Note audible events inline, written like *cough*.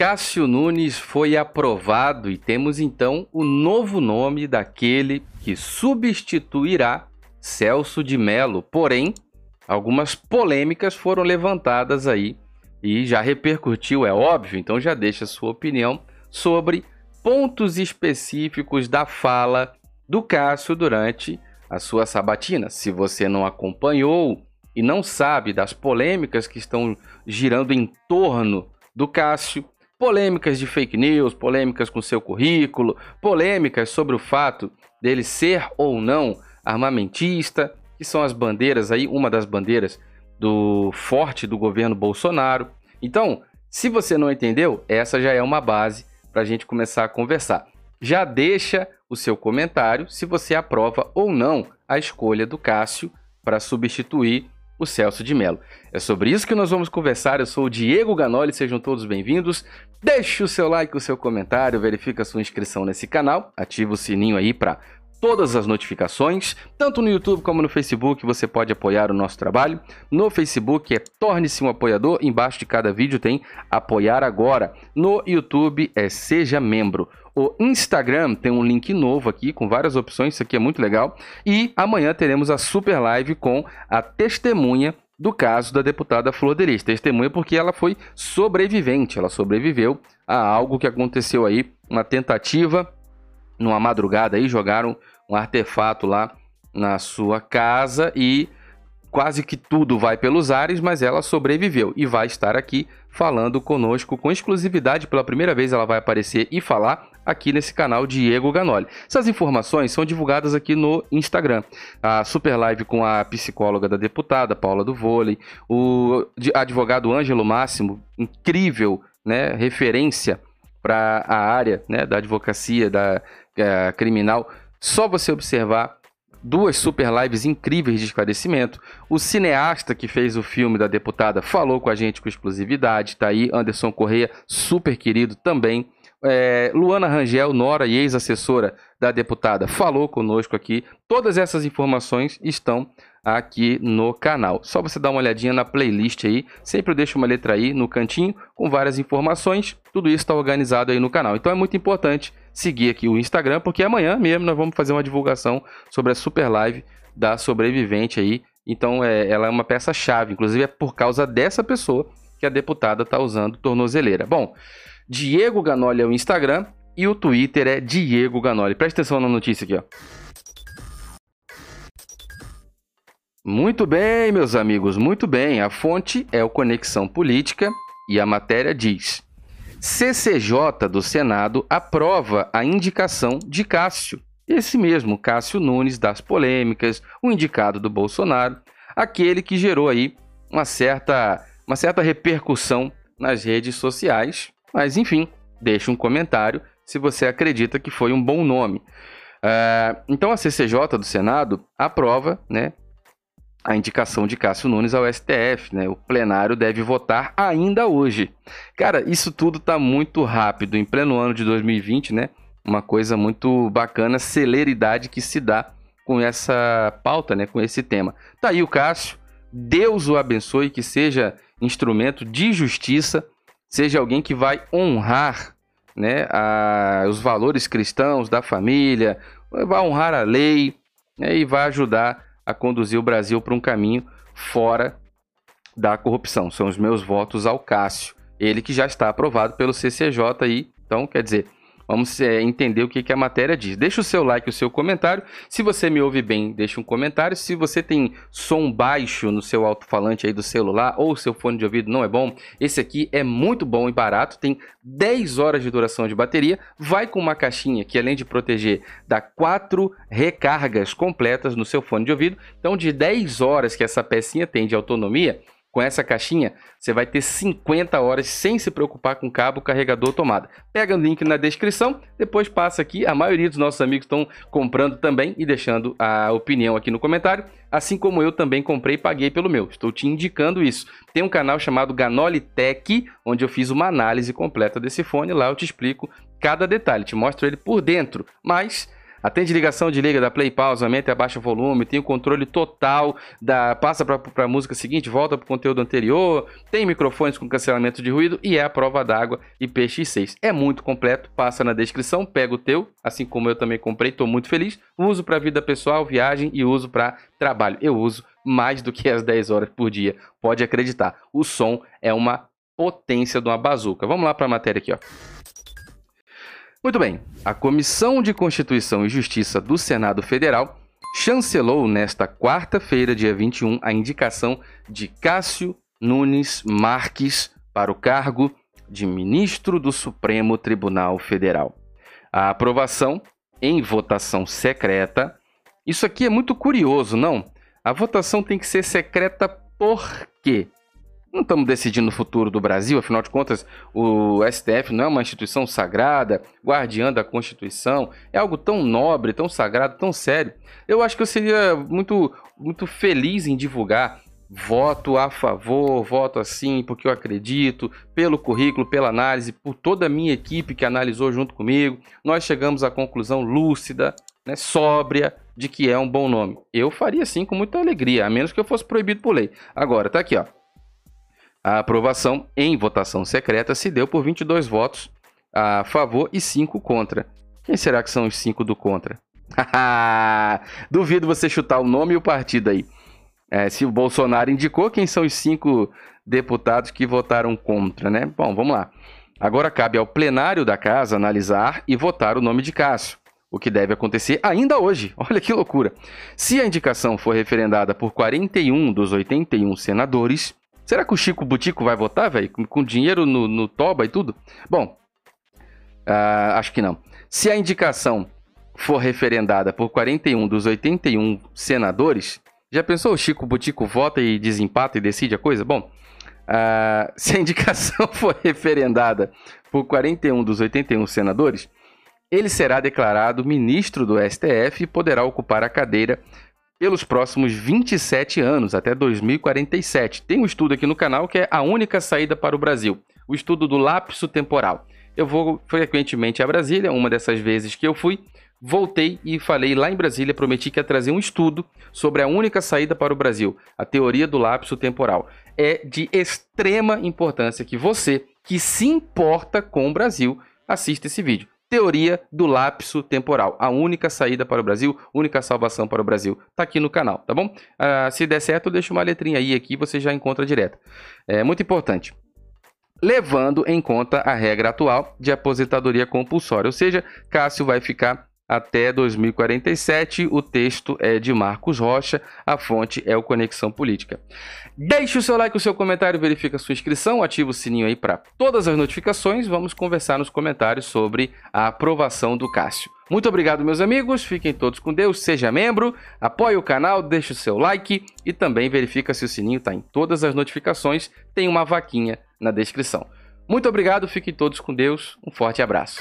Cássio Nunes foi aprovado e temos então o novo nome daquele que substituirá Celso de Mello. Porém, algumas polêmicas foram levantadas aí e já repercutiu, é óbvio, então já deixa sua opinião sobre pontos específicos da fala do Cássio durante a sua sabatina. Se você não acompanhou e não sabe das polêmicas que estão girando em torno do Cássio, polêmicas de fake news, polêmicas com seu currículo, polêmicas sobre o fato dele ser ou não armamentista, que são as bandeiras aí, uma das bandeiras do forte do governo Bolsonaro. Então, se você não entendeu, essa já é uma base para a gente começar a conversar. Já deixa o seu comentário se você aprova ou não a escolha do Cássio para substituir o Celso de Mello. É sobre isso que nós vamos conversar. Eu sou o Diego Ganoli, sejam todos bem-vindos. Deixe o seu like, o seu comentário, verifique a sua inscrição nesse canal, ativa o sininho aí para todas as notificações, tanto no YouTube como no Facebook você pode apoiar o nosso trabalho. No Facebook é Torne-se um apoiador, embaixo de cada vídeo tem apoiar agora. No YouTube é Seja Membro. O Instagram tem um link novo aqui com várias opções, isso aqui é muito legal. E amanhã teremos a super live com a testemunha do caso da deputada Flor Delis. Testemunha porque ela foi sobrevivente, ela sobreviveu a algo que aconteceu aí, uma tentativa numa madrugada aí, jogaram um artefato lá na sua casa e quase que tudo vai pelos ares, mas ela sobreviveu e vai estar aqui falando conosco com exclusividade. Pela primeira vez ela vai aparecer e falar aqui nesse canal Diego Ganoli. Essas informações são divulgadas aqui no Instagram. A super live com a psicóloga da deputada Paula do Vôlei, o advogado Ângelo Máximo, incrível, né, referência para a área, né, da advocacia da é, criminal. Só você observar duas super lives incríveis de esclarecimento. O cineasta que fez o filme da deputada falou com a gente com exclusividade, tá aí. Anderson Correia, super querido também. É, Luana Rangel, nora e ex-assessora da deputada, falou conosco aqui. Todas essas informações estão aqui no canal. Só você dar uma olhadinha na playlist aí. Sempre eu deixo uma letra aí no cantinho com várias informações. Tudo isso está organizado aí no canal. Então é muito importante seguir aqui o Instagram, porque amanhã mesmo nós vamos fazer uma divulgação sobre a super live da sobrevivente aí. Então é, ela é uma peça chave. Inclusive é por causa dessa pessoa que a deputada está usando tornozeleira. Bom, Diego Ganoli é o Instagram e o Twitter é Diego Ganoli. Presta atenção na notícia aqui, ó. Muito bem, meus amigos, muito bem. A fonte é o Conexão Política e a matéria diz: CCJ do Senado aprova a indicação de Cássio. Esse mesmo Cássio Nunes das polêmicas, o indicado do Bolsonaro, aquele que gerou aí uma certa, uma certa repercussão nas redes sociais mas enfim, deixe um comentário se você acredita que foi um bom nome. Uh, então a CCJ do Senado aprova né, a indicação de Cássio Nunes ao STF. Né? O plenário deve votar ainda hoje. Cara, isso tudo está muito rápido. Em pleno ano de 2020, né? Uma coisa muito bacana, celeridade que se dá com essa pauta, né? Com esse tema. Tá aí o Cássio. Deus o abençoe, que seja instrumento de justiça seja alguém que vai honrar né, a, os valores cristãos da família, vai honrar a lei né, e vai ajudar a conduzir o Brasil para um caminho fora da corrupção. São os meus votos ao Cássio, ele que já está aprovado pelo CCJ aí. Então, quer dizer, Vamos é, entender o que, que a matéria diz. Deixa o seu like, o seu comentário. Se você me ouve bem, deixa um comentário. Se você tem som baixo no seu alto-falante aí do celular ou seu fone de ouvido não é bom, esse aqui é muito bom e barato. Tem 10 horas de duração de bateria. Vai com uma caixinha que além de proteger, dá 4 recargas completas no seu fone de ouvido. Então, de 10 horas que essa pecinha tem de autonomia, com essa caixinha, você vai ter 50 horas sem se preocupar com cabo, carregador, tomada. Pega o link na descrição, depois passa aqui. A maioria dos nossos amigos estão comprando também e deixando a opinião aqui no comentário. Assim como eu também comprei e paguei pelo meu. Estou te indicando isso. Tem um canal chamado Ganoli Tech, onde eu fiz uma análise completa desse fone. Lá eu te explico cada detalhe, te mostro ele por dentro. Mas Atende ligação de liga da play pausa, aumenta e abaixa o volume, tem o controle total da passa para a música seguinte, volta para o conteúdo anterior, tem microfones com cancelamento de ruído e é a prova d'água IPX6. É muito completo, passa na descrição, pega o teu, assim como eu também comprei, estou muito feliz. Uso para vida pessoal, viagem e uso para trabalho. Eu uso mais do que as 10 horas por dia, pode acreditar. O som é uma potência de uma bazuca. Vamos lá para a matéria aqui, ó. Muito bem, a Comissão de Constituição e Justiça do Senado Federal chancelou nesta quarta-feira, dia 21, a indicação de Cássio Nunes Marques para o cargo de ministro do Supremo Tribunal Federal. A aprovação em votação secreta. Isso aqui é muito curioso, não? A votação tem que ser secreta por quê? Não estamos decidindo o futuro do Brasil, afinal de contas, o STF não é uma instituição sagrada, guardiã da Constituição, é algo tão nobre, tão sagrado, tão sério. Eu acho que eu seria muito, muito feliz em divulgar voto a favor, voto assim, porque eu acredito, pelo currículo, pela análise, por toda a minha equipe que analisou junto comigo, nós chegamos à conclusão lúcida, né, sóbria, de que é um bom nome. Eu faria assim com muita alegria, a menos que eu fosse proibido por lei. Agora, tá aqui, ó. A aprovação em votação secreta se deu por 22 votos a favor e 5 contra. Quem será que são os 5 do contra? *laughs* Duvido você chutar o nome e o partido aí. É, se o Bolsonaro indicou, quem são os cinco deputados que votaram contra, né? Bom, vamos lá. Agora cabe ao plenário da casa analisar e votar o nome de Cássio, o que deve acontecer ainda hoje. *laughs* Olha que loucura. Se a indicação for referendada por 41 dos 81 senadores, Será que o Chico Butico vai votar, velho? Com, com, dinheiro no, no, Toba e tudo? Bom, uh, acho que não. Se a indicação for referendada por 41 dos 81 senadores, já pensou o Chico Butico vota e desempata e decide a coisa? Bom, uh, *laughs* se a indicação *laughs* for referendada por 41 dos 81 senadores, ele será declarado ministro do STF e poderá ocupar a cadeira pelos próximos 27 anos, até 2047. Tem um estudo aqui no canal que é a única saída para o Brasil, o estudo do lapso temporal. Eu vou frequentemente a Brasília, uma dessas vezes que eu fui, voltei e falei lá em Brasília, prometi que ia trazer um estudo sobre a única saída para o Brasil, a teoria do lapso temporal. É de extrema importância que você, que se importa com o Brasil, assista esse vídeo teoria do lapso temporal. A única saída para o Brasil, única salvação para o Brasil. Tá aqui no canal, tá bom? Uh, se der certo, deixa uma letrinha aí aqui, você já encontra direto. É muito importante. Levando em conta a regra atual de aposentadoria compulsória, ou seja, Cássio vai ficar até 2047. O texto é de Marcos Rocha, a fonte é o Conexão Política. Deixe o seu like, o seu comentário, verifica a sua inscrição, ativa o sininho aí para todas as notificações. Vamos conversar nos comentários sobre a aprovação do Cássio. Muito obrigado, meus amigos. Fiquem todos com Deus. Seja membro, apoie o canal, deixe o seu like e também verifica se o sininho está em todas as notificações. Tem uma vaquinha na descrição. Muito obrigado, fiquem todos com Deus. Um forte abraço.